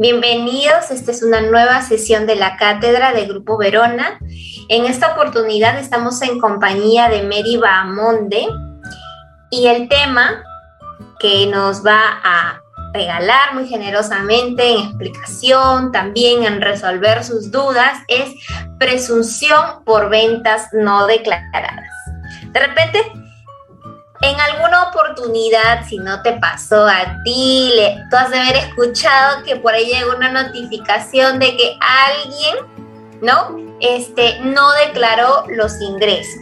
Bienvenidos, esta es una nueva sesión de la cátedra de Grupo Verona. En esta oportunidad estamos en compañía de Mary Bahamonde y el tema que nos va a regalar muy generosamente en explicación, también en resolver sus dudas, es presunción por ventas no declaradas. De repente, en alguna oportunidad, si no te pasó a ti, le, tú has de haber escuchado que por ahí llegó una notificación de que alguien, ¿no? Este, no declaró los ingresos,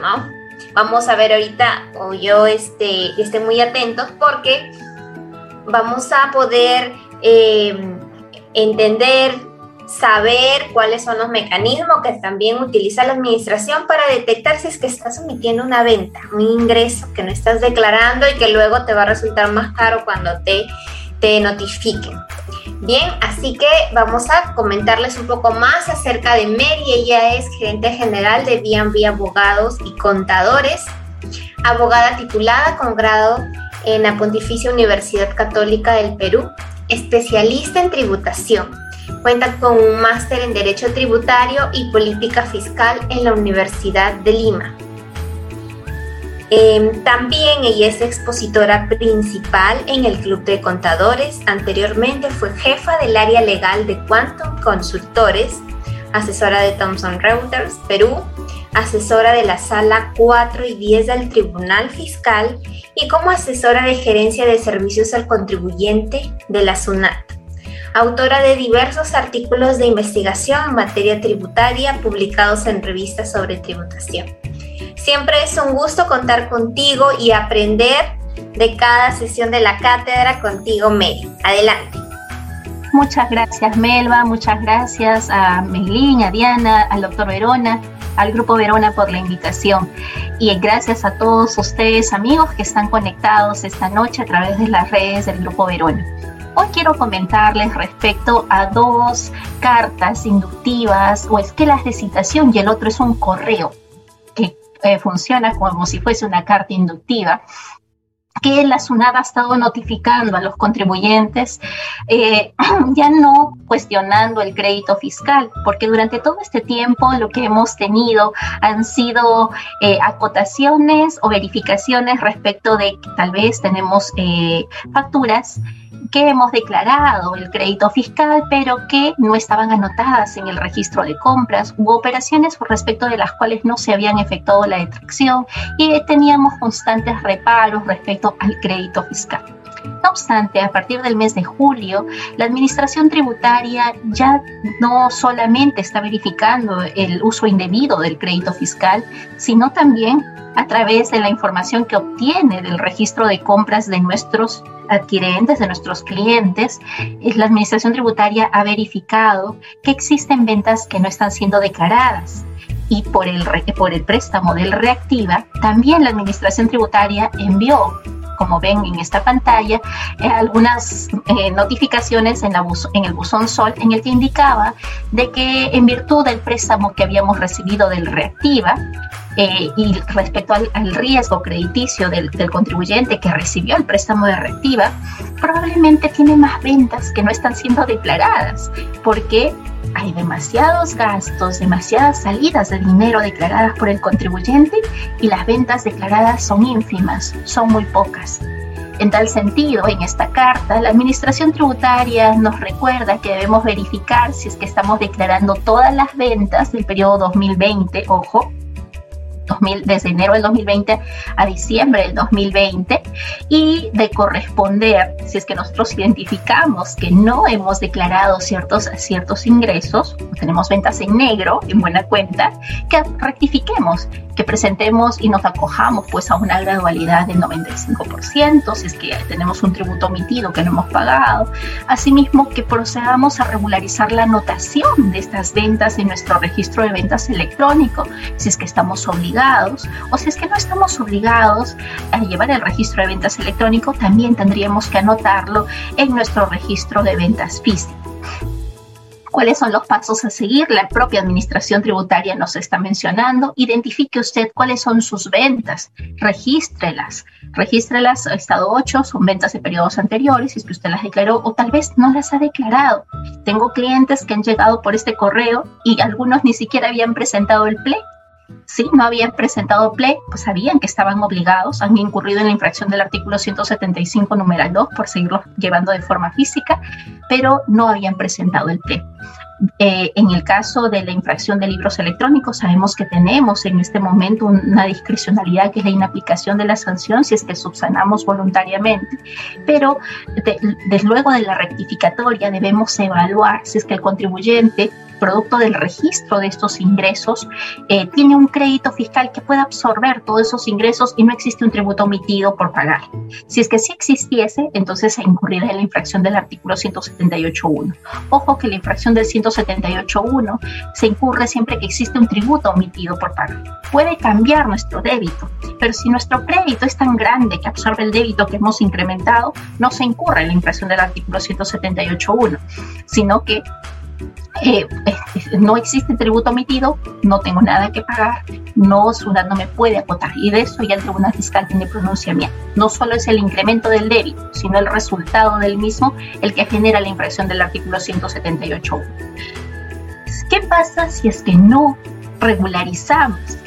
¿no? Vamos a ver ahorita, o yo este, esté muy atentos, porque vamos a poder eh, entender, saber cuáles son los mecanismos que también utiliza la administración para detectar si es que estás omitiendo una venta, un ingreso que no estás declarando y que luego te va a resultar más caro cuando te, te notifiquen. Bien, así que vamos a comentarles un poco más acerca de Mary. Ella es gerente general de B&B Abogados y Contadores, abogada titulada con grado en la Pontificia Universidad Católica del Perú, especialista en tributación. Cuenta con un máster en Derecho Tributario y Política Fiscal en la Universidad de Lima. Em, también ella es expositora principal en el Club de Contadores. Anteriormente fue jefa del área legal de Quantum Consultores, asesora de Thomson Reuters Perú, asesora de la Sala 4 y 10 del Tribunal Fiscal y como asesora de gerencia de servicios al contribuyente de la SUNAT. Autora de diversos artículos de investigación en materia tributaria publicados en revistas sobre tributación. Siempre es un gusto contar contigo y aprender de cada sesión de la cátedra contigo, Mary. Adelante. Muchas gracias, Melba. Muchas gracias a Melín, a Diana, al doctor Verona al Grupo Verona por la invitación. Y gracias a todos ustedes, amigos, que están conectados esta noche a través de las redes del Grupo Verona. Hoy quiero comentarles respecto a dos cartas inductivas o esquelas de citación y el otro es un correo que eh, funciona como si fuese una carta inductiva que la SUNAT ha estado notificando a los contribuyentes, eh, ya no cuestionando el crédito fiscal, porque durante todo este tiempo lo que hemos tenido han sido eh, acotaciones o verificaciones respecto de que tal vez tenemos eh, facturas que hemos declarado el crédito fiscal, pero que no estaban anotadas en el registro de compras, u operaciones respecto de las cuales no se habían efectuado la detracción y teníamos constantes reparos respecto al crédito fiscal. No obstante, a partir del mes de julio, la Administración Tributaria ya no solamente está verificando el uso indebido del crédito fiscal, sino también a través de la información que obtiene del registro de compras de nuestros adquirentes, de nuestros clientes, la Administración Tributaria ha verificado que existen ventas que no están siendo declaradas. Y por el, por el préstamo del Reactiva, también la Administración Tributaria envió como ven en esta pantalla, eh, algunas eh, notificaciones en, la en el buzón Sol en el que indicaba de que en virtud del préstamo que habíamos recibido del Reactiva, eh, y respecto al, riesgo crediticio del, contribuyente que recibió el préstamo de reactiva, probablemente tiene más ventas que no están siendo declaradas, porque hay demasiados gastos, demasiadas salidas de dinero declaradas por el contribuyente y las ventas declaradas son ínfimas, son muy pocas. En tal sentido, en esta carta, la Administración Tributaria nos recuerda que debemos verificar si es que estamos declarando todas las ventas del periodo 2020, ojo, desde enero del 2020 a diciembre del 2020 y de corresponder, si es que nosotros identificamos que no hemos declarado ciertos, ciertos ingresos, tenemos ventas en negro, en buena cuenta, que rectifiquemos, que presentemos y nos acojamos pues a una gradualidad del 95%, si es que tenemos un tributo omitido que no hemos pagado, asimismo que procedamos a regularizar la anotación de estas ventas en nuestro registro de ventas electrónico, si es que estamos obligados o si es que no estamos obligados a llevar el registro de ventas electrónico, también tendríamos que anotarlo en nuestro registro de ventas físico. cuáles son los pasos a seguir. La propia administración tributaria nos está mencionando. Identifique usted cuáles son sus ventas, regístrelas. Regístrelas estado 8, son ventas de periodos anteriores, si es que usted las declaró o tal vez no las ha declarado. Tengo clientes que han llegado por este correo y algunos ni siquiera habían presentado el PLE si no habían presentado PLE, pues sabían que estaban obligados, han incurrido en la infracción del artículo 175, numeral 2, por seguirlo llevando de forma física, pero no habían presentado el PLE. Eh, en el caso de la infracción de libros electrónicos, sabemos que tenemos en este momento una discrecionalidad que es la inaplicación de la sanción si es que subsanamos voluntariamente, pero desde luego de la rectificatoria debemos evaluar si es que el contribuyente producto del registro de estos ingresos, eh, tiene un crédito fiscal que pueda absorber todos esos ingresos y no existe un tributo omitido por pagar. Si es que sí existiese, entonces se incurrirá en la infracción del artículo 178.1. Ojo que la infracción del 178.1 se incurre siempre que existe un tributo omitido por pagar. Puede cambiar nuestro débito, pero si nuestro crédito es tan grande que absorbe el débito que hemos incrementado, no se incurre en la infracción del artículo 178.1, sino que eh, no existe tributo omitido, no tengo nada que pagar, no, SUNAT no me puede acotar. Y de eso ya el Tribunal Fiscal tiene pronunciamiento. No solo es el incremento del débito, sino el resultado del mismo el que genera la infracción del artículo 178.1. ¿Qué pasa si es que no regularizamos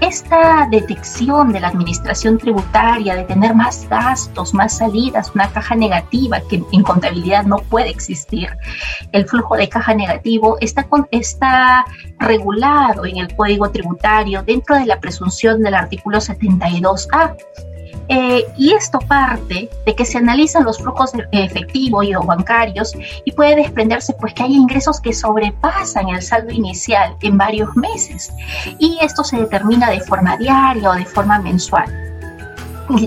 esta detección de la administración tributaria, de tener más gastos, más salidas, una caja negativa que en contabilidad no puede existir, el flujo de caja negativo está, está regulado en el Código Tributario dentro de la presunción del artículo 72A. Eh, y esto parte de que se analizan los flujos efectivos y bancarios y puede desprenderse pues que hay ingresos que sobrepasan el saldo inicial en varios meses. Y esto se determina de forma diaria o de forma mensual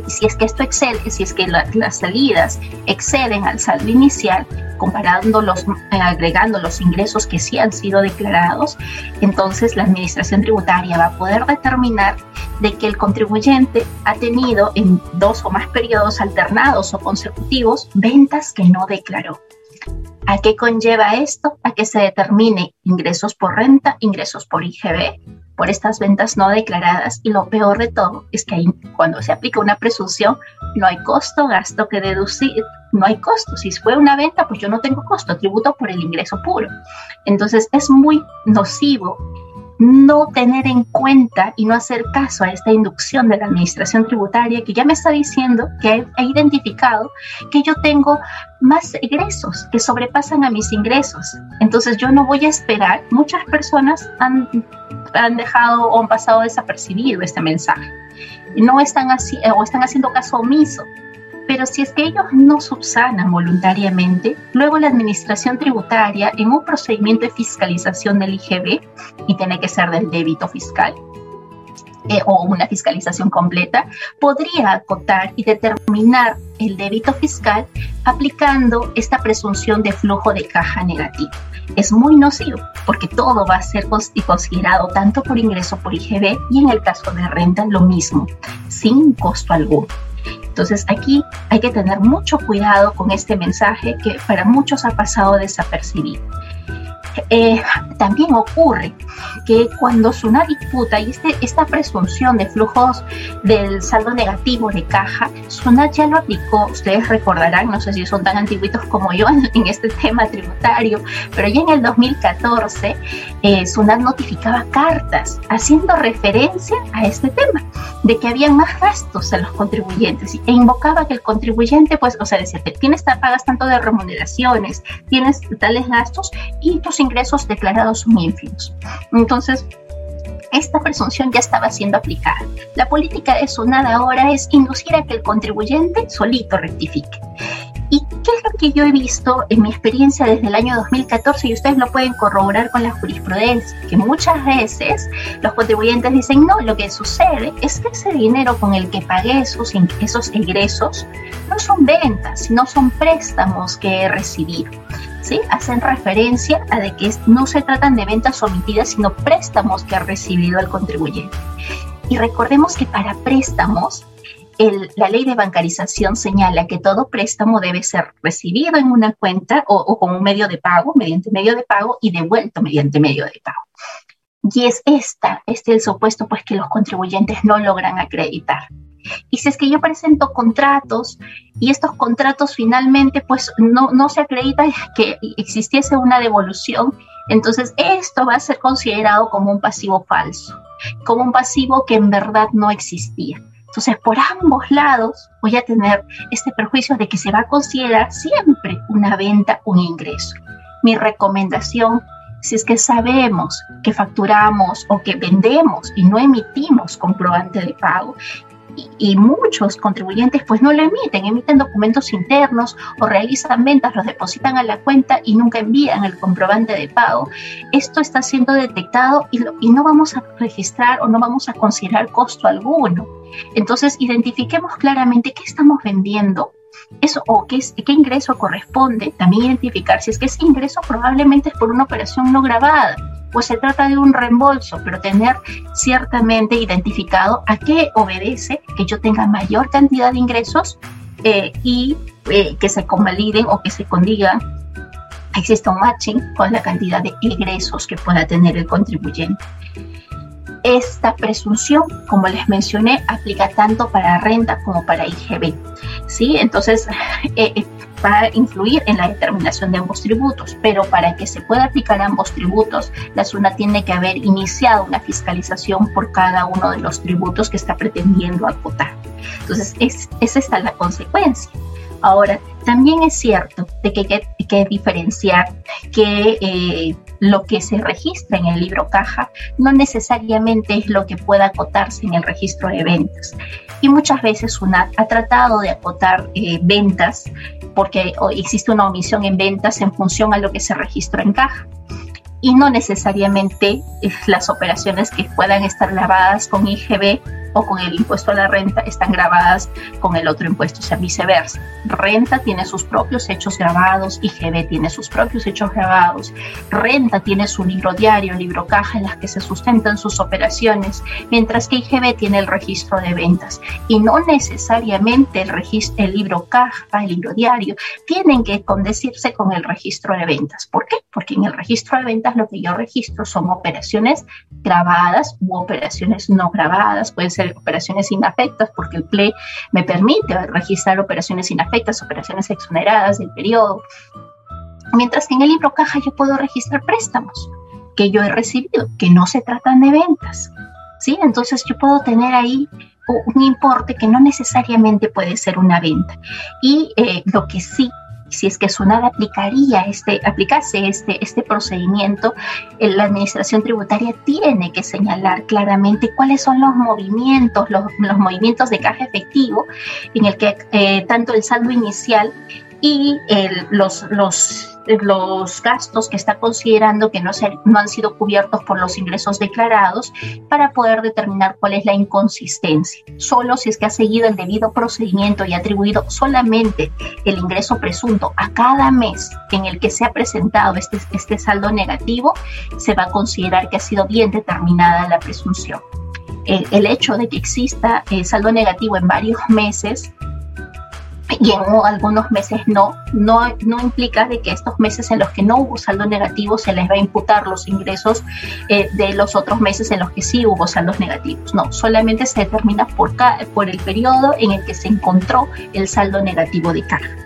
si es que esto excede, si es que las salidas exceden al saldo inicial, comparando los, eh, agregando los ingresos que sí han sido declarados, entonces la administración tributaria va a poder determinar de que el contribuyente ha tenido en dos o más periodos alternados o consecutivos ventas que no declaró. ¿A qué conlleva esto? A que se determine ingresos por renta, ingresos por IGB, por estas ventas no declaradas y lo peor de todo es que cuando se aplica una presunción no hay costo, gasto que deducir, no hay costo. Si fue una venta, pues yo no tengo costo, tributo por el ingreso puro. Entonces es muy nocivo no tener en cuenta y no hacer caso a esta inducción de la administración tributaria que ya me está diciendo que ha identificado que yo tengo más egresos que sobrepasan a mis ingresos. Entonces yo no voy a esperar. Muchas personas han, han dejado o han pasado desapercibido este mensaje. No están así o están haciendo caso omiso pero si es que ellos no subsanan voluntariamente, luego la administración tributaria en un procedimiento de fiscalización del IGB, y tiene que ser del débito fiscal, eh, o una fiscalización completa, podría acotar y determinar el débito fiscal aplicando esta presunción de flujo de caja negativo. Es muy nocivo porque todo va a ser considerado tanto por ingreso por IGB y en el caso de renta lo mismo, sin costo alguno. Entonces aquí hay que tener mucho cuidado con este mensaje que para muchos ha pasado desapercibido. Eh, también ocurre que cuando una disputa y este, esta presunción de flujos del saldo negativo de caja, SUNAT ya lo aplicó, ustedes recordarán, no sé si son tan antiguitos como yo en, este tema tributario, pero ya en el 2014 eh, SUNAT notificaba cartas haciendo referencia a este tema, de que había más gastos en los contribuyentes e invocaba que el contribuyente, pues, o sea, decía, tienes, pagas tanto de remuneraciones, tienes tales gastos y tus ingresos declarados son ínfimos. Entonces, esta presunción ya estaba siendo aplicada. La política de SUNAD ahora es inducir a que el contribuyente solito rectifique. ¿Y qué es lo que yo he visto en mi experiencia desde el año 2014? Y ustedes lo pueden corroborar con la jurisprudencia, que muchas veces los contribuyentes dicen, no, lo que sucede es que ese dinero con el que pagué esos, esos egresos no son ventas, sino son préstamos que he recibido. ¿Sí? Hacen referencia a de que no se tratan de ventas omitidas, sino préstamos que ha recibido el contribuyente. Y recordemos que para préstamos la ley de bancarización señala que todo préstamo debe ser recibido en una cuenta o, o con un medio de pago, mediante medio de pago, y devuelto mediante medio de pago. Y es esta, este el supuesto pues que los contribuyentes no logran acreditar. Y si es que yo presento contratos y estos contratos finalmente pues no, no se acredita que existiese una devolución, entonces esto va a ser considerado como un pasivo falso, como un pasivo que en verdad no existía. Entonces, por ambos lados voy a tener este perjuicio de que se va a considerar siempre una venta un ingreso. Mi recomendación si es que sabemos que facturamos o que vendemos y no emitimos comprobante de pago, y, muchos contribuyentes pues no lo emiten, emiten documentos internos o realizan ventas, los depositan a la cuenta y nunca envían el comprobante de pago. Esto está siendo detectado y, y no vamos a registrar o no vamos a considerar costo alguno. Entonces, identifiquemos claramente qué estamos vendiendo, eso o qué, qué ingreso corresponde, también identificar si es que ese ingreso probablemente es por una operación no grabada pues se trata de un reembolso, pero tener ciertamente identificado a qué obedece que yo tenga mayor cantidad de ingresos eh, y eh, que se convaliden o que se condigan, exista un matching con la cantidad de ingresos que pueda tener el contribuyente. Esta presunción, como les mencioné, aplica tanto para renta como para IGB. ¿Sí? Entonces, eh, eh, va a influir en la determinación de ambos tributos, pero para que se pueda aplicar ambos tributos, la SUNA tiene que haber iniciado una fiscalización por cada uno de los tributos que está pretendiendo acotar. Entonces, es, esa está la consecuencia. Ahora, también es cierto de que hay que, diferenciar que eh, lo que se registra en el libro caja no necesariamente es lo que pueda acotarse en el registro de ventas. Y muchas veces una ha tratado de acotar eh, ventas porque existe una omisión en ventas en función a lo que se registra en caja y no necesariamente las operaciones que puedan estar grabadas con IGB o con el impuesto a la renta están grabadas con el otro impuesto, o sea, viceversa. Renta tiene sus propios hechos grabados, IGB tiene sus propios hechos grabados, renta tiene su libro diario, libro caja en las que se sustentan sus operaciones, mientras que IGB tiene el registro de ventas. Y no necesariamente el, registro, el libro caja, el libro diario, tienen que condecirse con el registro de ventas. ¿Por qué? Porque en el registro de ventas lo que yo registro son operaciones grabadas u operaciones no grabadas, pueden ser operaciones inafectas, porque el PLE me permite registrar operaciones inafectas, operaciones exoneradas del periodo. Mientras que en el libro caja yo puedo registrar préstamos que yo he recibido, que no se tratan de ventas. ¿sí? Entonces yo puedo tener ahí un importe que no necesariamente puede ser una venta. Y eh, lo que sí si es que SUNAT aplicaría este, aplicase este, este procedimiento, eh, la administración tributaria tiene que señalar claramente cuáles son los movimientos, los, movimientos de caja efectivo en el que eh, tanto el saldo inicial y los, los los gastos que está considerando que no, se, no han sido cubiertos por los ingresos declarados para poder determinar cuál es la inconsistencia. Solo si es que ha seguido el debido procedimiento y ha atribuido solamente el ingreso presunto a cada mes en el que se ha presentado este, este saldo negativo, se va a considerar que ha sido bien determinada la presunción. El, hecho de que exista el saldo negativo en varios meses y en algunos meses no, no, no implica de que estos meses en los que no hubo saldo negativo se les va a imputar los ingresos eh, de los otros meses en los que sí hubo saldos negativos. No, solamente se determina por, por el periodo en el que se encontró el saldo negativo de carga.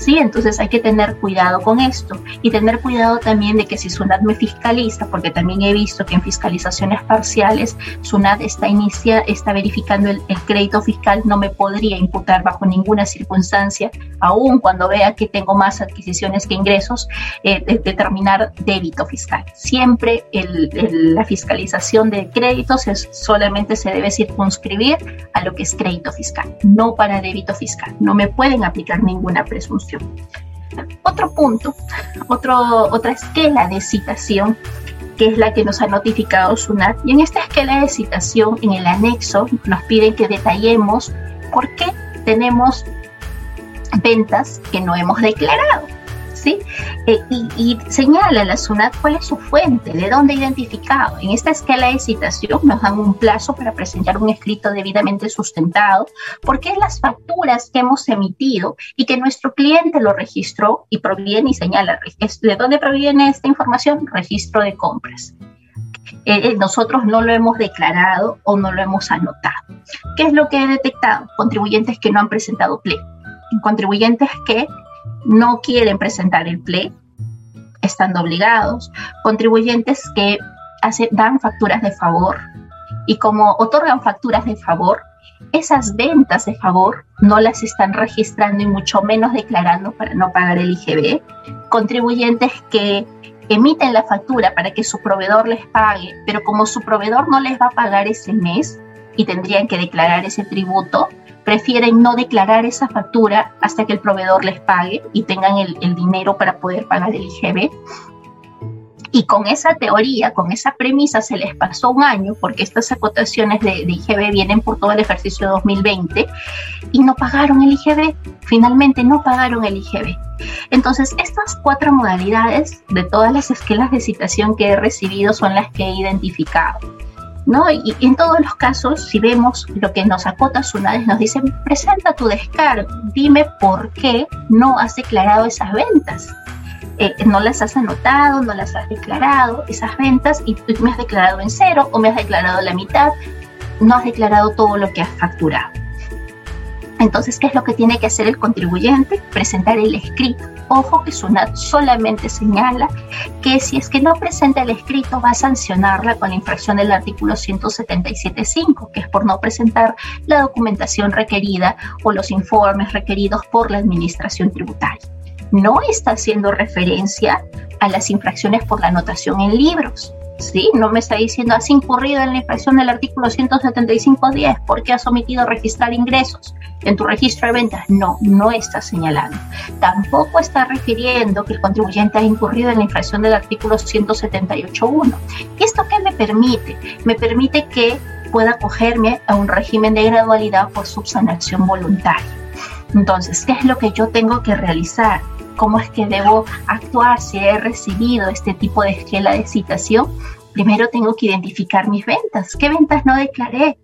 ¿Sí? Entonces hay que tener cuidado con esto y tener cuidado también de que si SUNAT me fiscaliza, porque también he visto que en fiscalizaciones parciales SUNAT está, inicia, está verificando el, crédito fiscal, no me podría imputar bajo ninguna circunstancia, aun cuando vea que tengo más adquisiciones que ingresos, eh, determinar débito fiscal. Siempre la fiscalización de créditos es, solamente se debe circunscribir a lo que es crédito fiscal, no para débito fiscal. No me pueden aplicar ninguna presunción. Otro punto, otro, otra esquela de citación que es la que nos ha notificado SUNAT. Y en esta esquela de citación, en el anexo, nos piden que detallemos por qué tenemos ventas que no hemos declarado. ¿Sí? Eh, y, señala la SUNAT cuál es su fuente, de dónde identificado. En esta escala de citación nos dan un plazo para presentar un escrito debidamente sustentado, porque las facturas que hemos emitido y que nuestro cliente lo registró y proviene y señala de dónde proviene esta información, registro de compras. Eh, eh, nosotros no lo hemos declarado o no lo hemos anotado. ¿Qué es lo que he detectado? Contribuyentes que no han presentado PLE, contribuyentes que no quieren presentar el PLE, estando obligados, contribuyentes que dan facturas de favor y como otorgan facturas de favor, esas ventas de favor no las están registrando y mucho menos declarando para no pagar el IGB, contribuyentes que emiten la factura para que su proveedor les pague, pero como su proveedor no les va a pagar ese mes y tendrían que declarar ese tributo, prefieren no declarar esa factura hasta que el proveedor les pague y tengan el, dinero para poder pagar el IGB. Y con esa teoría, con esa premisa, se les pasó un año, porque estas acotaciones de, de, IGB vienen por todo el ejercicio 2020, y no pagaron el IGB. Finalmente no pagaron el IGB. Entonces, estas cuatro modalidades de todas las esquelas de citación que he recibido son las que he identificado. ¿No? Y, en todos los casos, si vemos lo que nos acota Sunades, nos dice, presenta tu descargo, dime por qué no has declarado esas ventas. Eh, no las has anotado, no las has declarado, esas ventas, y me has declarado en cero o me has declarado la mitad, no has declarado todo lo que has facturado. Entonces, ¿qué es lo que tiene que hacer el contribuyente? Presentar el escrito. Ojo que SUNAT solamente señala que si es que no presenta el escrito va a sancionarla con la infracción del artículo 177.5, que es por no presentar la documentación requerida o los informes requeridos por la administración tributaria. No está haciendo referencia a las infracciones por la anotación en libros. ¿Sí? No me está diciendo has incurrido en la infracción del artículo 175.10 porque has omitido registrar ingresos en tu registro de ventas. No, no está señalando. Tampoco está refiriendo que el contribuyente ha incurrido en la infracción del artículo 178.1. ¿Y esto qué me permite? Me permite que pueda acogerme a un régimen de gradualidad por subsanación voluntaria. Entonces, ¿qué es lo que yo tengo que realizar? ¿Cómo es que debo actuar si he recibido este tipo de esquela de citación? Primero tengo que identificar mis ventas. ¿Qué ventas no declaré?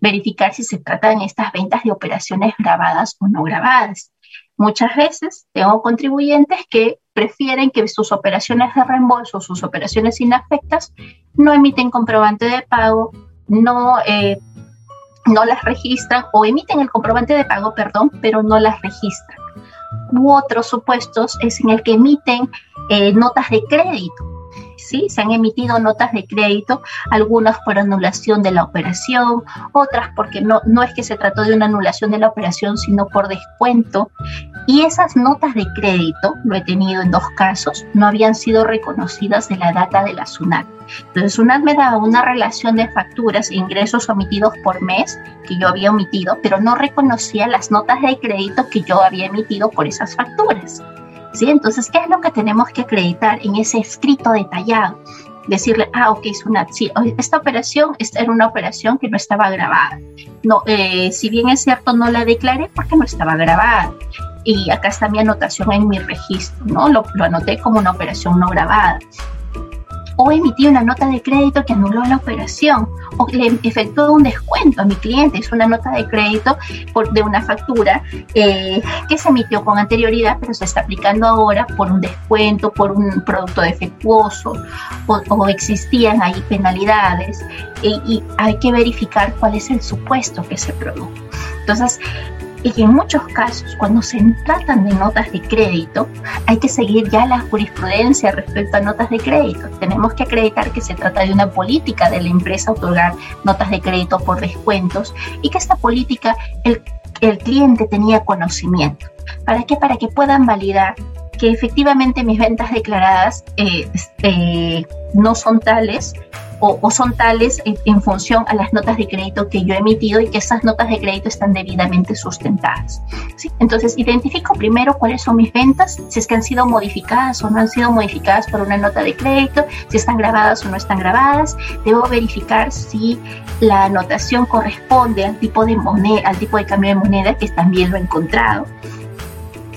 verificar si se tratan estas ventas de operaciones grabadas o no grabadas. Muchas veces tengo contribuyentes que prefieren que sus operaciones de reembolso, sus operaciones inafectas, no emiten comprobante de pago, no, eh, no las registran o emiten el comprobante de pago, perdón, pero no las registran. U otros supuestos es en el que emiten eh, notas de crédito ¿sí? Se han emitido notas de crédito, algunas por anulación de la operación, otras porque no, no es que se trató de una anulación de la operación, sino por descuento. Y esas notas de crédito, lo he tenido en dos casos, no habían sido reconocidas en la data de la SUNAT. Entonces, SUNAT me daba una relación de facturas e ingresos omitidos por mes que yo había omitido, pero no reconocía las notas de crédito que yo había emitido por esas facturas. ¿Sí? Entonces, ¿qué es lo que tenemos que acreditar en ese escrito detallado? Decirle, ah, ok, una, sí, esta operación esta era una operación que no estaba grabada. No, eh, si bien es cierto, no la declaré porque no estaba grabada. Y acá está mi anotación en mi registro, ¿no? Lo, lo anoté como una operación no grabada o emití una nota de crédito que anuló la operación o le efectuó un descuento a mi cliente, es una nota de crédito por, de una factura eh, que se emitió con anterioridad pero se está aplicando ahora por un descuento, por un producto defectuoso o, existían ahí penalidades y hay que verificar cuál es el supuesto que se produjo. Entonces, y en muchos casos, cuando se tratan de notas de crédito, hay que seguir ya la jurisprudencia respecto a notas de crédito. Tenemos que acreditar que se trata de una política de la empresa otorgar notas de crédito por descuentos y que esta política el, el cliente tenía conocimiento. ¿Para qué? Para que puedan validar que efectivamente mis ventas declaradas eh, eh, no son tales o, son tales en, función a las notas de crédito que yo he emitido y que esas notas de crédito están debidamente sustentadas. ¿sí? Entonces, identifico primero cuáles son mis ventas, si es que han sido modificadas o no han sido modificadas por una nota de crédito, si están grabadas o no están grabadas. Debo verificar si la anotación corresponde al tipo de moneda, al tipo de cambio de moneda, que también lo he encontrado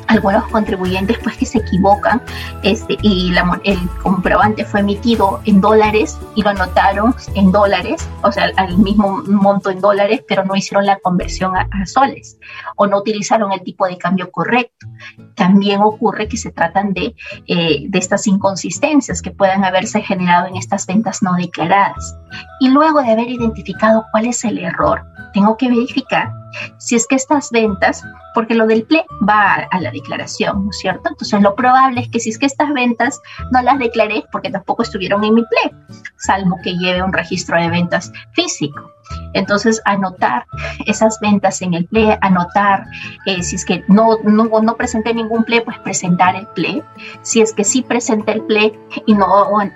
algunos contribuyentes pues que se equivocan este, y la, el comprobante fue emitido en dólares y lo anotaron en dólares, o sea, al mismo monto en dólares, pero no hicieron la conversión a, soles o no utilizaron el tipo de cambio correcto. También ocurre que se tratan de, eh, de estas inconsistencias que puedan haberse generado en estas ventas no declaradas. Y luego de haber identificado cuál es el error, tengo que verificar si es que estas ventas, porque lo del PLE va a, la declaración, ¿no es cierto? Entonces lo probable es que si es que estas ventas no las declaré porque tampoco estuvieron en mi PLE, salvo que lleve un registro de ventas físico. Entonces, anotar esas ventas en el PLE, anotar eh, si es que no, no, no, presenté ningún PLE, pues presentar el PLE. Si es que sí presenté el PLE y no,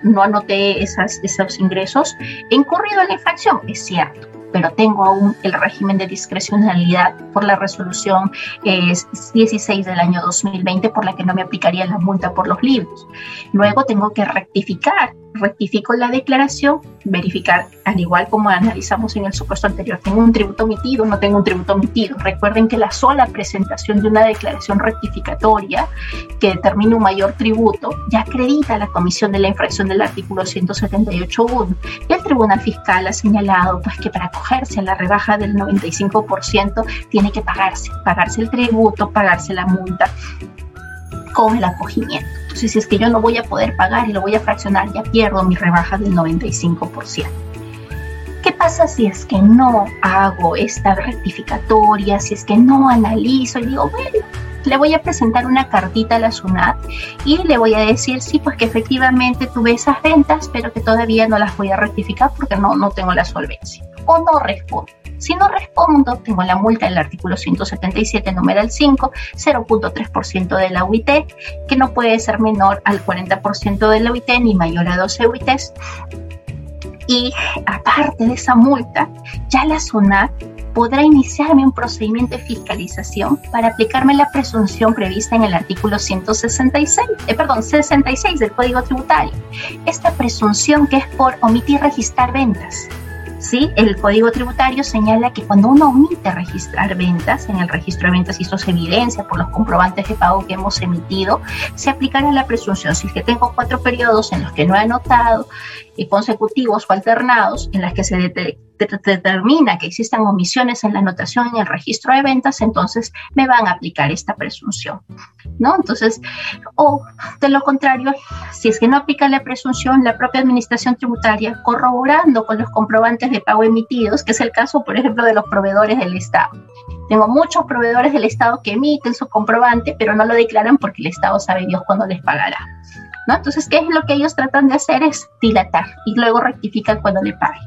no anoté esas, esos ingresos, he incurrido en la infracción, es cierto pero tengo aún el régimen de discrecionalidad por la resolución 16 eh, del año 2020 por la que no me aplicaría la multa por los libros. Luego tengo que rectificar rectifico la declaración, verificar, al igual como analizamos en el supuesto anterior, tengo un tributo omitido, no tengo un tributo omitido. Recuerden que la sola presentación de una declaración rectificatoria que determine un mayor tributo ya acredita la comisión de la infracción del artículo 178.1 y el Tribunal Fiscal ha señalado pues, que para acogerse a la rebaja del 95% tiene que pagarse, pagarse el tributo, pagarse la multa con el acogimiento. Entonces, si es que yo no voy a poder pagar y lo voy a fraccionar, ya pierdo mi rebaja del 95%. ¿Qué pasa si es que no hago esta rectificatoria, si es que no analizo y digo, bueno, le voy a presentar una cartita a la SUNAT y le voy a decir, sí, pues que efectivamente tuve esas ventas, pero que todavía no las voy a rectificar porque no, no tengo la solvencia o no respondo. Si no respondo, tengo la multa del artículo 177, numeral 5, 0.3% de la UIT, que no puede ser menor al 40% de la UIT ni mayor a 12 UITs. Y aparte de esa multa, ya la SUNAT podrá iniciarme un procedimiento de fiscalización para aplicarme la presunción prevista en el artículo 166, eh, perdón, 66 del Código Tributario. Esta presunción que es por omitir registrar ventas ¿sí? El Código Tributario señala que cuando uno omite registrar ventas en el registro de ventas y esto se evidencia por los comprobantes de pago que hemos emitido, se aplicará la presunción. Si es que tengo cuatro periodos en los que no he anotado, consecutivos o alternados, en las que se determina que existan omisiones en la anotación en el registro de ventas, entonces me van a aplicar esta presunción. ¿no? Entonces, o de lo contrario, si es que no aplica la presunción, la propia administración tributaria, corroborando con los comprobantes de pago emitidos, que es el caso, por ejemplo, de los proveedores del Estado. Tengo muchos proveedores del Estado que emiten su comprobante, pero no lo declaran porque el Estado sabe Dios cuándo les pagará. ¿No? Entonces, ¿qué es lo que ellos tratan de hacer? Es dilatar y luego rectifican cuando le paguen.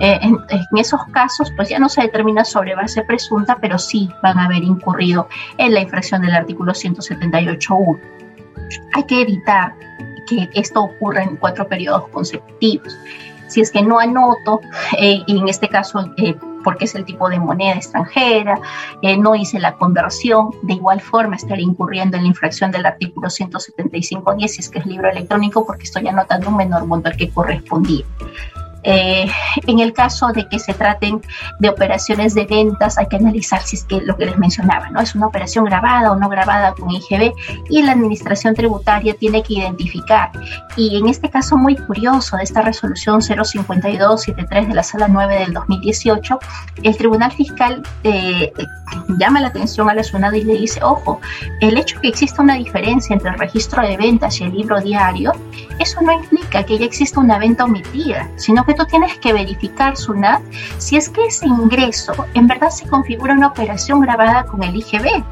Eh, en, esos casos, pues ya no se determina sobre base presunta, pero sí van a haber incurrido en la infracción del artículo 178.1. Hay que evitar que esto ocurra en cuatro periodos consecutivos. Si es que no anoto, eh, y en este caso, eh, porque es el tipo de moneda extranjera, no hice la conversión, de igual forma estaré incurriendo en la infracción del artículo 175.10 si es que es libro electrónico, porque estoy anotando un menor monto al que correspondía. Eh, en el caso de que se traten de operaciones de ventas, hay que analizar si es que lo que les mencionaba, ¿no? Es una operación grabada o no grabada con IGB y la administración tributaria tiene que identificar. Y en este caso muy curioso de esta resolución 05273 de la Sala 9 del 2018, el Tribunal Fiscal eh, llama la atención a la SUNAD y le dice, ojo, el hecho que exista una diferencia entre el registro de ventas y el libro diario, eso no implica que ya exista una venta omitida, sino que tú tienes que verificar, SUNAT, si es que ese ingreso en verdad se configura una operación grabada con el IGB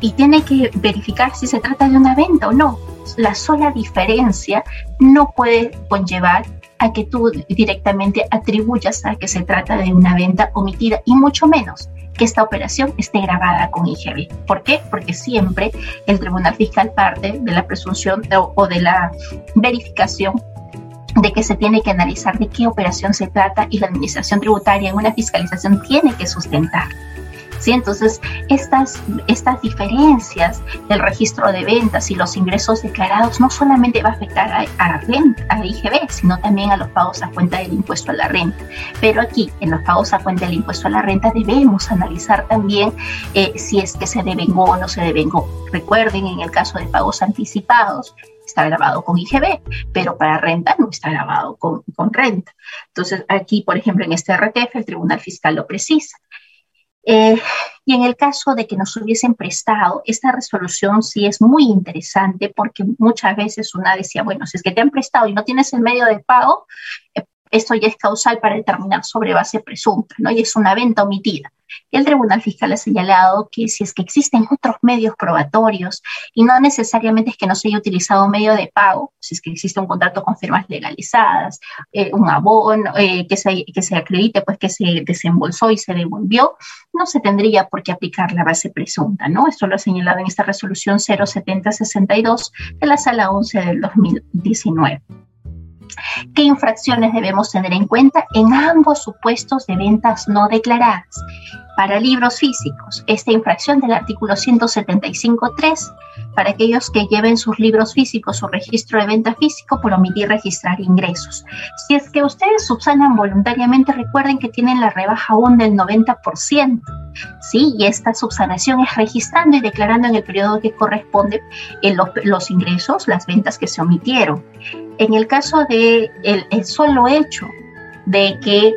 y tiene que verificar si se trata de una venta o no. La sola diferencia no puede conllevar a que tú directamente atribuyas a que se trata de una venta omitida y mucho menos que esta operación esté grabada con IGB. ¿Por qué? Porque siempre el Tribunal Fiscal parte de la presunción o, de la verificación de que se tiene que analizar de qué operación se trata y la Administración Tributaria en una fiscalización tiene que sustentar ¿sí? Entonces, estas, estas diferencias del registro de ventas y los ingresos declarados no solamente va a afectar a, a, renta, a IGB, sino también a los pagos a cuenta del impuesto a la renta. Pero aquí, en los pagos a cuenta del impuesto a la renta, debemos analizar también eh, si es que se devengó o no se devengó. Recuerden, en el caso de pagos anticipados, está grabado con IGB, pero para renta no está grabado con, con, renta. Entonces, aquí, por ejemplo, en este RTF, el Tribunal Fiscal lo precisa. Eh, y en el caso de que nos hubiesen prestado, esta resolución sí es muy interesante porque muchas veces una decía, bueno, si es que te han prestado y no tienes el medio de pago, eh, esto ya es causal para determinar sobre base presunta, ¿no? Y es una venta omitida. El Tribunal Fiscal ha señalado que si es que existen otros medios probatorios y no necesariamente es que no se haya utilizado un medio de pago, si es que existe un contrato con firmas legalizadas, eh, un abono eh, que, se, que se acredite pues que se desembolsó y se devolvió, no se tendría por qué aplicar la base presunta, ¿no? Esto lo ha señalado en esta resolución 07062 de la Sala 11 del 2019. ¿Qué infracciones debemos tener en cuenta en ambos supuestos de ventas no declaradas? Para libros físicos, esta infracción del artículo 175.3 para aquellos que lleven sus libros físicos o registro de venta físico por omitir registrar ingresos. Si es que ustedes subsanan voluntariamente, recuerden que tienen la rebaja aún del 90%. ¿sí? Y esta subsanación es registrando y declarando en el periodo que corresponde en los, los, ingresos, las ventas que se omitieron. En el caso de el, el solo hecho de que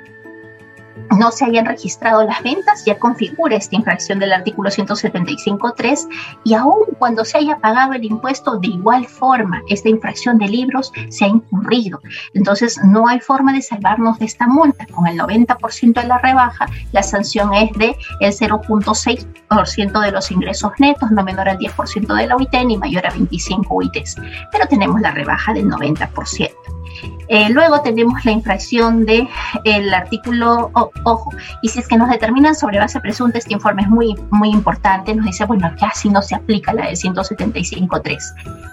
no se hayan registrado las ventas, ya configura esta infracción del artículo 175.3 y aun cuando se haya pagado el impuesto, de igual forma, esta infracción de libros se ha incurrido. Entonces, no hay forma de salvarnos de esta multa. Con el 90% de la rebaja, la sanción es de el 0.6% de los ingresos netos, no menor al 10% de la UIT ni mayor a 25 UITs. Pero tenemos la rebaja del 90%. Eh, luego tenemos la infracción del el artículo, ojo, y si es que nos determinan sobre base presunta, este informe es muy, muy importante, nos dice, bueno, casi no se aplica la de 175.3.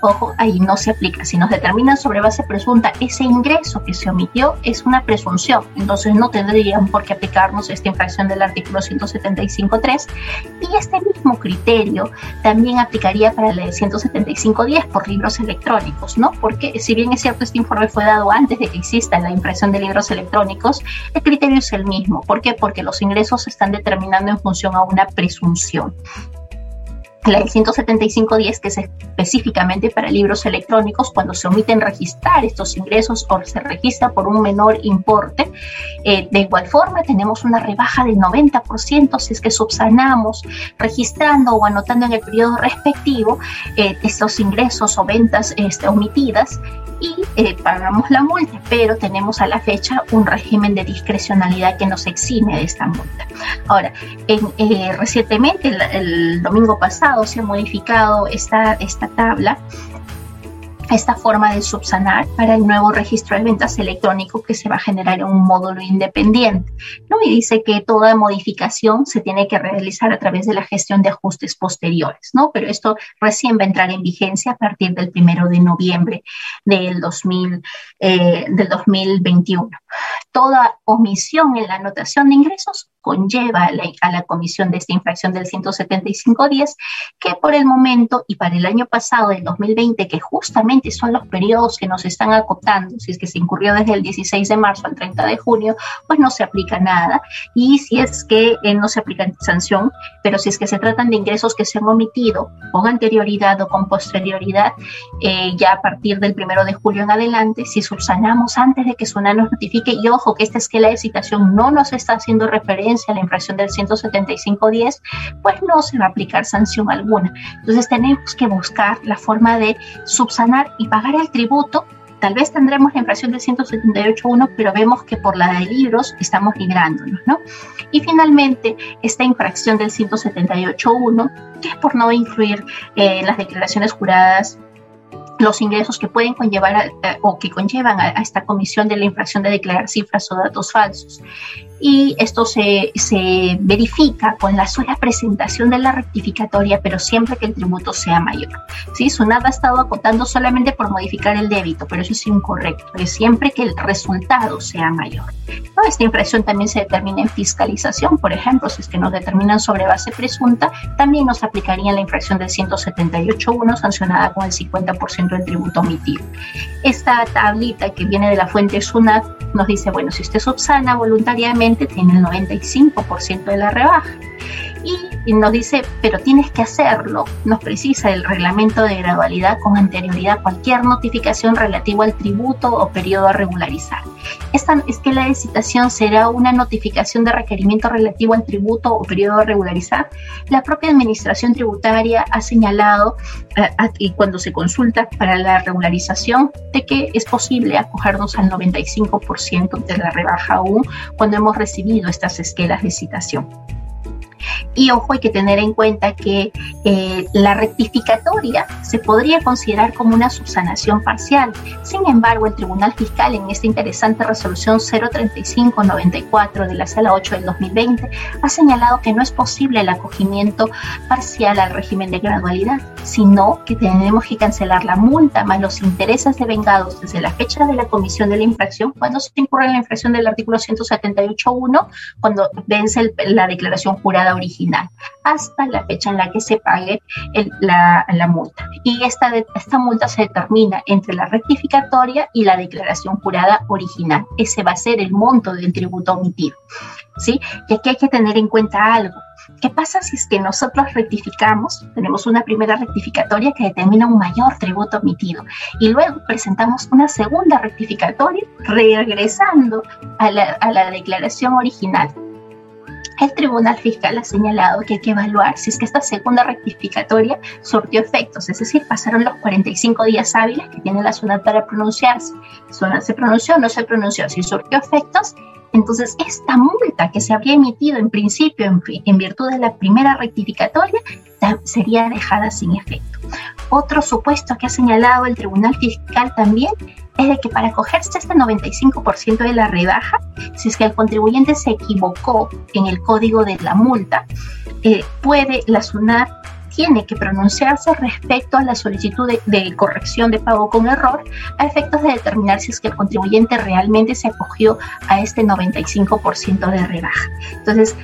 Ojo, ahí no se aplica. Si nos determinan sobre base presunta, ese ingreso que se omitió es una presunción, entonces no tendrían por qué aplicarnos esta infracción del artículo 175.3. Y este mismo criterio también aplicaría para la de 175.10 por libros electrónicos, ¿no? Porque si bien es cierto, este informe fue dado antes, antes de que exista la impresión de libros electrónicos, el criterio es el mismo. ¿Por qué? Porque los ingresos se están determinando en función a una presunción la del 175.10, que es específicamente para libros electrónicos, cuando se omiten registrar estos ingresos o se registra por un menor importe. Eh, de igual forma, tenemos una rebaja del 90% si es que subsanamos registrando o anotando en el periodo respectivo eh, estos ingresos o ventas este, omitidas y eh, pagamos la multa, pero tenemos a la fecha un régimen de discrecionalidad que nos exime de esta multa. Ahora, eh, recientemente, el, el, domingo pasado, se ha modificado esta, esta tabla esta forma de subsanar para el nuevo registro de ventas electrónico que se va a generar en un módulo independiente. ¿no? Y dice que toda modificación se tiene que realizar a través de la gestión de ajustes posteriores, ¿no? pero esto recién va a entrar en vigencia a partir del primero de noviembre del, 2000, eh, del 2021. Toda omisión en la anotación de ingresos conlleva la, a la, comisión de esta infracción del 175.10, que por el momento y para el año pasado, del 2020, que justamente son los periodos que nos están acotando, si es que se incurrió desde el 16 de marzo al 30 de junio, pues no se aplica nada. Y si es que eh, no se aplica sanción, pero si es que se tratan de ingresos que se han omitido con anterioridad o con posterioridad, eh, ya a partir del 1 de julio en adelante, si subsanamos antes de que SUNA nos notifique, y ojo que esta esquela de citación no nos está haciendo referencia a la infracción del 175.10, pues no se va a aplicar sanción alguna. Entonces tenemos que buscar la forma de subsanar y pagar el tributo tal vez tendremos la infracción del 178.1, pero vemos que por la de libros estamos librándonos, ¿no? Y finalmente, esta infracción del 178.1, que es por no incluir eh, las declaraciones juradas los ingresos que pueden conllevar o que conllevan a, esta comisión de la infracción de declarar cifras o datos falsos. Y esto se, se, verifica con la sola presentación de la rectificatoria, pero siempre que el tributo sea mayor. ¿sí? SUNAT ha estado acotando solamente por modificar el débito, pero eso es incorrecto, es siempre que el resultado sea mayor. Esta infracción también se determina en fiscalización, por ejemplo, si es que nos determinan sobre base presunta, también nos aplicaría la infracción del 178.1 sancionada con el 50% del tributo omitido. Esta tablita que viene de la fuente SUNAT nos dice, bueno, si usted subsana voluntariamente, tiene el 95% de la rebaja y nos dice, pero tienes que hacerlo. Nos precisa el reglamento de gradualidad con anterioridad cualquier notificación relativa al tributo o periodo a regularizar. Esta esquela de citación será una notificación de requerimiento relativo al tributo o periodo a regularizar. La propia Administración Tributaria ha señalado, eh, y cuando se consulta para la regularización, de que es posible acogernos al 95% de la rebaja aún cuando hemos recibido estas esquelas de citación. Y ojo, hay que tener en cuenta que eh, la rectificatoria se podría considerar como una subsanación parcial. Sin embargo, el Tribunal Fiscal en esta interesante resolución 03594 de la Sala 8 del 2020 ha señalado que no es posible el acogimiento parcial al régimen de gradualidad, sino que tenemos que cancelar la multa más los intereses devengados desde la fecha de la comisión de la infracción cuando se incurre en la infracción del artículo 178.1, cuando vence la declaración jurada original hasta la fecha en la que se pague la, multa. Y esta, esta multa se determina entre la rectificatoria y la declaración jurada original. Ese va a ser el monto del tributo omitido. ¿sí? Y aquí hay que tener en cuenta algo. ¿Qué pasa si es que nosotros rectificamos, tenemos una primera rectificatoria que determina un mayor tributo omitido y luego presentamos una segunda rectificatoria regresando a la, a la declaración original? El Tribunal Fiscal ha señalado que hay que evaluar si es que esta segunda rectificatoria surtió efectos, es decir, pasaron los 45 días hábiles que tiene la zona para pronunciarse. ¿Zona se pronunció no se pronunció? Si surtió efectos, entonces esta multa que se habría emitido en principio en, en virtud de la primera rectificatoria sería dejada sin efecto. Otro supuesto que ha señalado el Tribunal Fiscal también es de que para acogerse este 95% de la rebaja, si es que el contribuyente se equivocó en el código de la multa, eh, puede la SUNAT tiene que pronunciarse respecto a la solicitud de, de, corrección de pago con error a efectos de determinar si es que el contribuyente realmente se acogió a este 95% de rebaja. Entonces,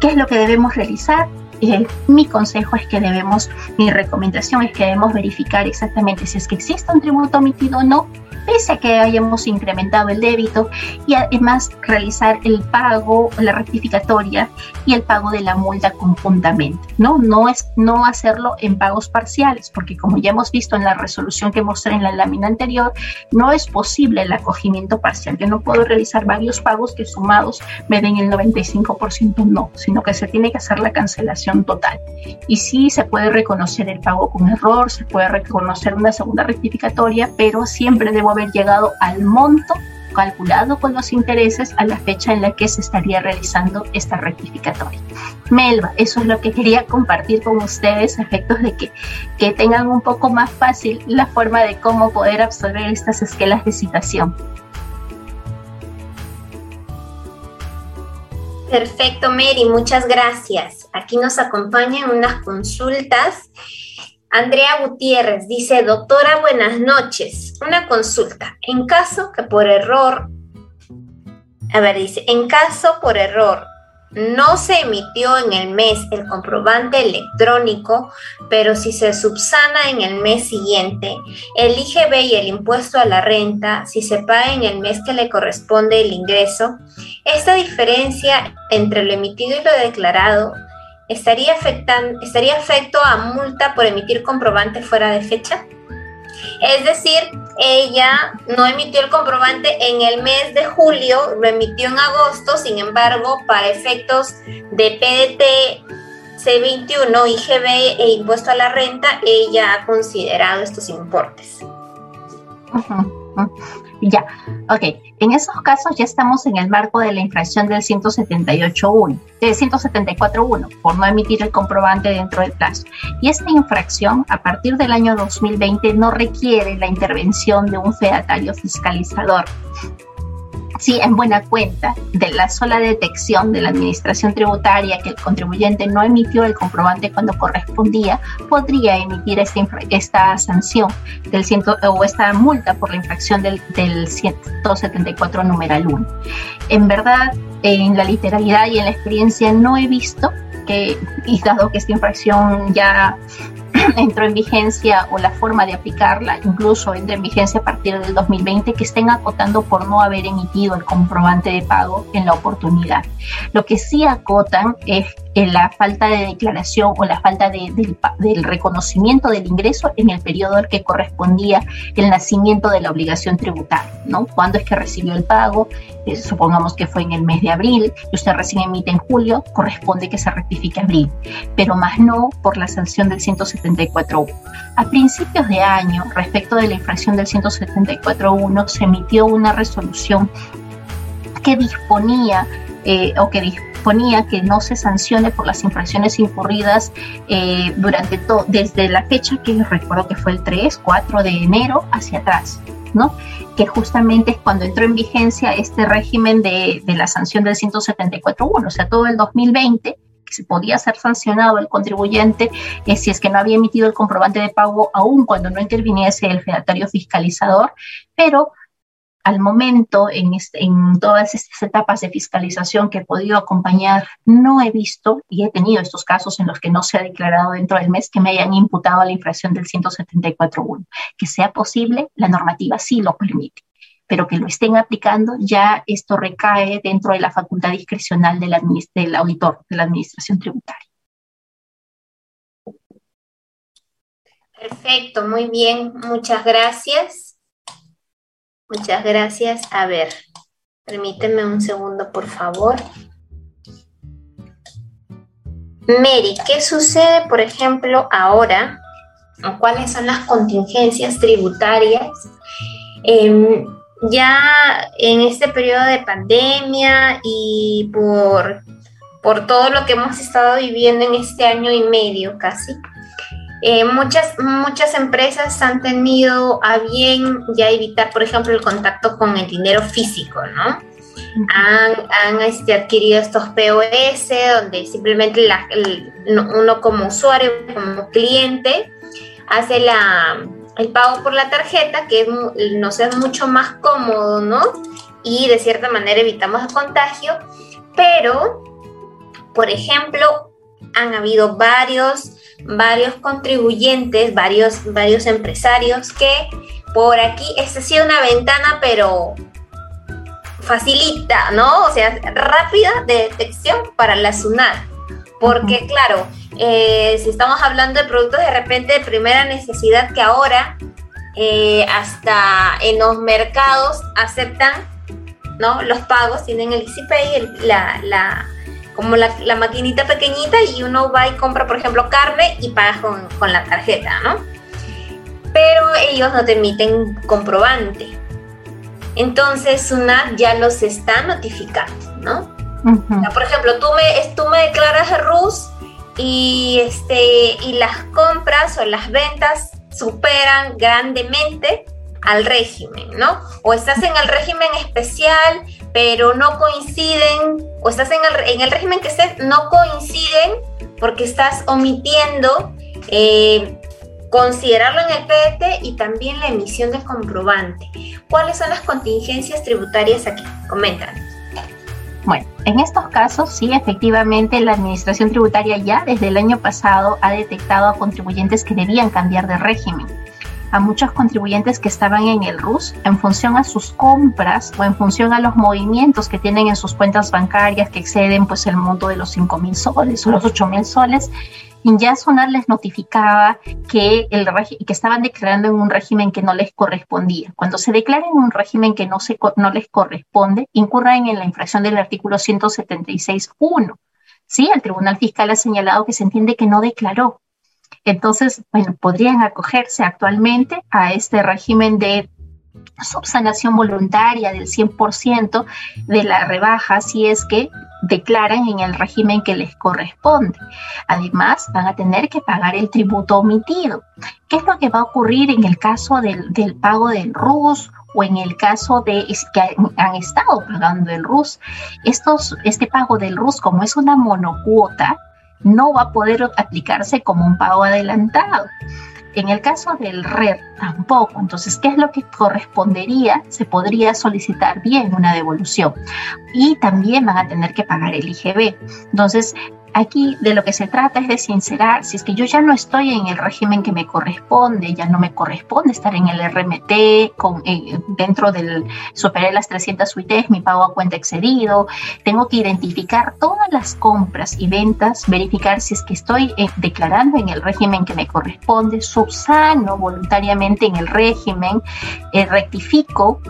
¿qué es lo que debemos realizar? Eh, mi consejo es que debemos, mi recomendación es que debemos verificar exactamente si es que existe un tributo omitido o no pese a que hayamos incrementado el débito y además realizar el pago, la rectificatoria y el pago de la multa conjuntamente, ¿no? No es no hacerlo en pagos parciales, porque como ya hemos visto en la resolución que mostré en la lámina anterior, no es posible el acogimiento parcial. Yo no puedo realizar varios pagos que sumados me den el 95%, no, sino que se tiene que hacer la cancelación total. Y sí se puede reconocer el pago con error, se puede reconocer una segunda rectificatoria, pero siempre debo haber llegado al monto calculado con los intereses a la fecha en la que se estaría realizando esta rectificatoria. Melba, eso es lo que quería compartir con ustedes, efectos de que, que tengan un poco más fácil la forma de cómo poder absorber estas esquelas de citación. Perfecto, Mary, muchas gracias. Aquí nos acompañan unas consultas Andrea Gutiérrez dice, doctora, buenas noches. Una consulta. En caso que por error, a ver, dice, en caso por error no se emitió en el mes el comprobante electrónico, pero si se subsana en el mes siguiente, el IGB y el impuesto a la renta, si se paga en el mes que le corresponde el ingreso, esta diferencia entre lo emitido y lo declarado estaría, afectando, estaría afecto a multa por emitir comprobante fuera de fecha. Es decir, ella no emitió el comprobante en el mes de julio, lo emitió en agosto, sin embargo, para efectos de PDT C21, IGB e impuesto a la renta, ella ha considerado estos importes. Ya, ok. En esos casos ya estamos en el marco de la infracción del 178.1, de 174.1, por no emitir el comprobante dentro del plazo. Y esta infracción, a partir del año 2020, no requiere la intervención de un fedatario fiscalizador. Sí, en buena cuenta de la sola detección de la administración tributaria que el contribuyente no emitió el comprobante cuando correspondía, podría emitir esta, esta sanción del ciento, o esta multa por la infracción del, del 174 numeral 1. En verdad, en la literalidad y en la experiencia no he visto que, y dado que esta infracción ya entró en vigencia o la forma de aplicarla incluso entra en vigencia a partir del 2020 que estén acotando por no haber emitido el comprobante de pago en la oportunidad. Lo que sí acotan es la falta de declaración o la falta de, del, reconocimiento del ingreso en el periodo al que correspondía el nacimiento de la obligación tributaria, ¿no? ¿Cuándo es que recibió el pago? Eh, supongamos que fue en el mes de abril y usted recién emite en julio, corresponde que se rectifique abril, pero más no por la sanción del 174.1. A principios de año, respecto de la infracción del 174.1, se emitió una resolución que disponía eh, o que disponía ponía que no se sancione por las infracciones incurridas eh, durante desde la fecha que recuerdo que fue el 3, 4 de enero hacia atrás. ¿no? que justamente es cuando entró en vigencia este régimen de, de la sanción del 174.1, o sea, todo el 2020 que se podía ser sancionado el contribuyente eh, si es que no había emitido el comprobante de pago aún cuando no interviniese el fedatario fiscalizador, pero al momento, en, en, todas estas etapas de fiscalización que he podido acompañar, no he visto y he tenido estos casos en los que no se ha declarado dentro del mes que me hayan imputado la infracción del 174.1. Que sea posible, la normativa sí lo permite, pero que lo estén aplicando, ya esto recae dentro de la facultad discrecional del, auditor de la administración tributaria. Perfecto, muy bien, muchas gracias. Muchas gracias. A ver, permíteme un segundo, por favor. Mary, ¿qué sucede, por ejemplo, ahora? ¿Cuáles son las contingencias tributarias? Em, ya en este periodo de pandemia y por, por todo lo que hemos estado viviendo en este año y medio casi, eh, muchas, muchas empresas han tenido a bien ya evitar, por ejemplo, el contacto con el dinero físico, ¿no? Han, este, adquirido estos POS donde simplemente uno como usuario, como cliente, hace la, el pago por la tarjeta, que nos es mucho más cómodo, ¿no? Y de cierta manera evitamos el contagio, pero, por ejemplo, han habido varios varios contribuyentes, varios, varios empresarios que por aquí, esta ha sido una ventana, pero facilita, ¿no? O sea, rápida de detección para la SUNAT. Porque, claro, eh, si estamos hablando de productos de repente de primera necesidad que ahora eh, hasta en los mercados aceptan, ¿no? Los pagos, tienen el EasyPay, la, la como la, maquinita pequeñita y uno va y compra, por ejemplo, carne y paga con, la tarjeta, ¿no? Pero ellos no te emiten comprobante. Entonces, una ya los está notificando, ¿no? Por ejemplo, tú me, tú me declaras RUS y, este, y las compras o las ventas superan grandemente al régimen, ¿no? O estás en el régimen especial, pero no coinciden, o estás en el, en el régimen que estés, no coinciden porque estás omitiendo eh, considerarlo en el PET y también la emisión del comprobante. ¿Cuáles son las contingencias tributarias aquí? Coméntanos. Bueno, en estos casos sí, efectivamente, la Administración Tributaria ya desde el año pasado ha detectado a contribuyentes que debían cambiar de régimen a muchos contribuyentes que estaban en el RUS en función a sus compras o en función a los movimientos que tienen en sus cuentas bancarias que exceden pues el monto de los 5 mil soles o los 8 mil soles. Ya Sonar les notificaba que, el que estaban declarando en un régimen que no les correspondía. Cuando se declara en un régimen que no, se, no les corresponde, incurren en la infracción del artículo 176.1. ¿Sí? El Tribunal Fiscal ha señalado que se entiende que no declaró entonces, bueno, podrían acogerse actualmente a este régimen de subsanación voluntaria del 100% de la rebaja si es que declaran en el régimen que les corresponde. Además, van a tener que pagar el tributo omitido. ¿Qué es lo que va a ocurrir en el caso del, pago del RUS o en el caso de que han estado pagando el RUS, este pago del RUS, como es una monocuota, no va a poder aplicarse como un pago adelantado. En el caso del RER tampoco. Entonces, ¿qué es lo que correspondería? Se podría solicitar bien una devolución. Y también van a tener que pagar el IGB. Entonces, Aquí de lo que se trata es de sincerar, si es que yo ya no estoy en el régimen que me corresponde, ya no me corresponde estar en el RMT, eh, dentro del, superé las 300 UITs, mi pago a cuenta excedido, tengo que identificar todas las compras y ventas, verificar si es que estoy eh, declarando en el régimen que me corresponde, subsano voluntariamente en el régimen, eh, rectifico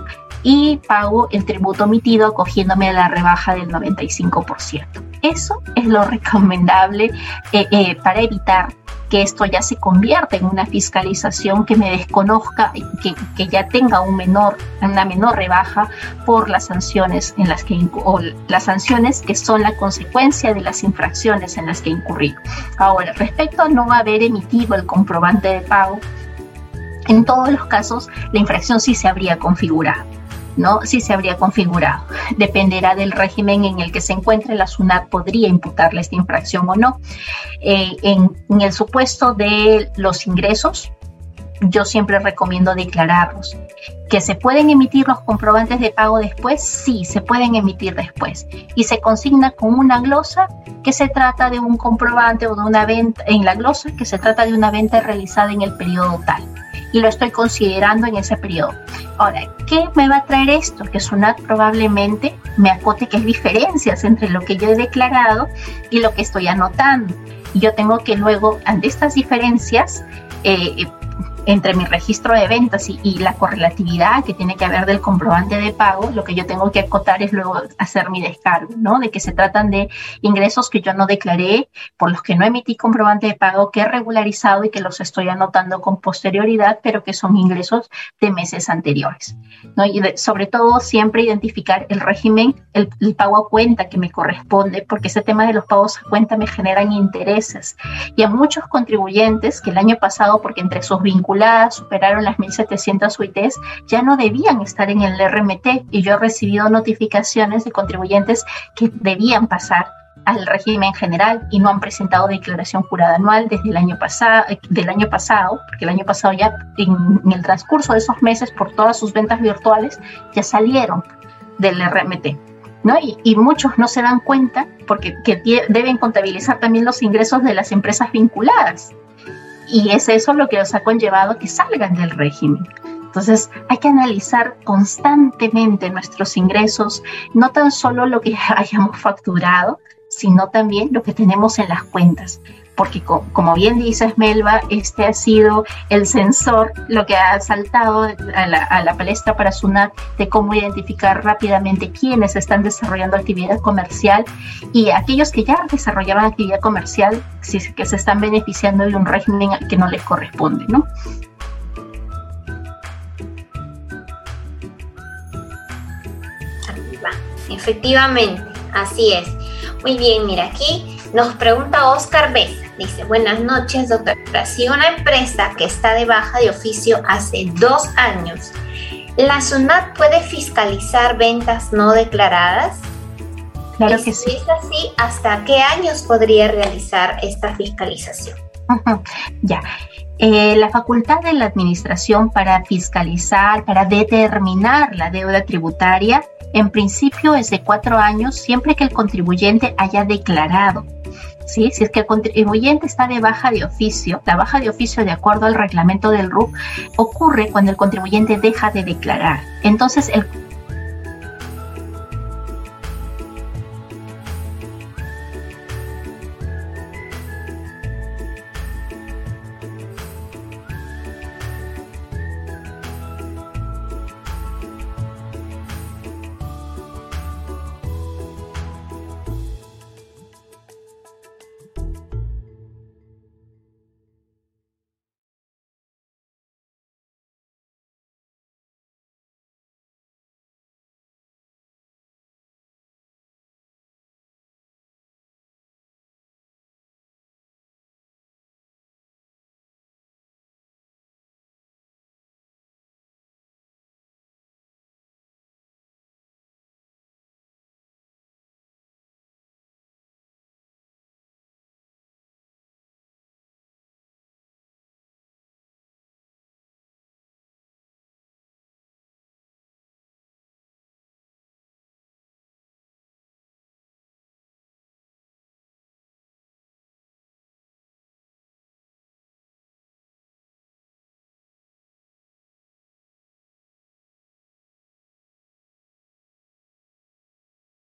y pago el tributo omitido acogiéndome a la rebaja del 95%. Eso es lo recomendable eh, eh, para evitar que esto ya se convierta en una fiscalización que me desconozca, que, que ya tenga un menor, una menor rebaja por las sanciones en las que o las sanciones que son la consecuencia de las infracciones en las que incurrí. Ahora, respecto a no haber emitido el comprobante de pago, en todos los casos la infracción sí se habría configurado. ¿No? Si se habría configurado. Dependerá del régimen en el que se encuentre, la SUNAT podría imputarle esta infracción o no. Eh, en, el supuesto de los ingresos, yo siempre recomiendo declararlos. ¿Que se pueden emitir los comprobantes de pago después? Sí, se pueden emitir después. Y se consigna con una glosa que se trata de un comprobante o de una venta, en la glosa que se trata de una venta realizada en el periodo tal y lo estoy considerando en ese periodo. Ahora, ¿qué me va a traer esto? Que SUNAT probablemente me acote que hay diferencias entre lo que yo he declarado y lo que estoy anotando. Y yo tengo que luego, ante estas diferencias, eh, entre mi registro de ventas y, la correlatividad que tiene que haber del comprobante de pago, lo que yo tengo que acotar es luego hacer mi descargo, ¿no? De que se tratan de ingresos que yo no declaré, por los que no emití comprobante de pago, que he regularizado y que los estoy anotando con posterioridad, pero que son ingresos de meses anteriores, ¿no? Y sobre todo siempre identificar el régimen, el, el pago a cuenta que me corresponde, porque ese tema de los pagos a cuenta me generan intereses. Y a muchos contribuyentes que el año pasado, porque entre sus vínculos superaron las 1.700 UITs, ya no debían estar en el RMT y yo he recibido notificaciones de contribuyentes que debían pasar al régimen general y no han presentado declaración jurada anual desde el año pasado, del año pasado, porque el año pasado ya en, el transcurso de esos meses por todas sus ventas virtuales ya salieron del RMT. ¿No? Y, muchos no se dan cuenta porque deben contabilizar también los ingresos de las empresas vinculadas y es eso lo que los ha conllevado que salgan del régimen. Entonces hay que analizar constantemente nuestros ingresos, no tan solo lo que hayamos facturado, sino también lo que tenemos en las cuentas porque como bien dices Melba, este ha sido el sensor, lo que ha saltado a la, palestra para SUNAT de cómo identificar rápidamente quiénes están desarrollando actividad comercial y aquellos que ya desarrollaban actividad comercial, si que se están beneficiando de un régimen que no les corresponde, ¿no? Efectivamente, así es. Muy bien, mira, aquí nos pregunta Oscar Besa. Dice, buenas noches, doctora. Si una empresa que está de baja de oficio hace dos años, ¿la SUNAT puede fiscalizar ventas no declaradas? Claro que sí. Si es así, ¿hasta qué años podría realizar esta fiscalización? Ya. Eh, la facultad de la administración para fiscalizar, para determinar la deuda tributaria, en principio es de cuatro años siempre que el contribuyente haya declarado si es que el contribuyente está de baja de oficio, la baja de oficio de acuerdo al reglamento del RUC ocurre cuando el contribuyente deja de declarar. Entonces,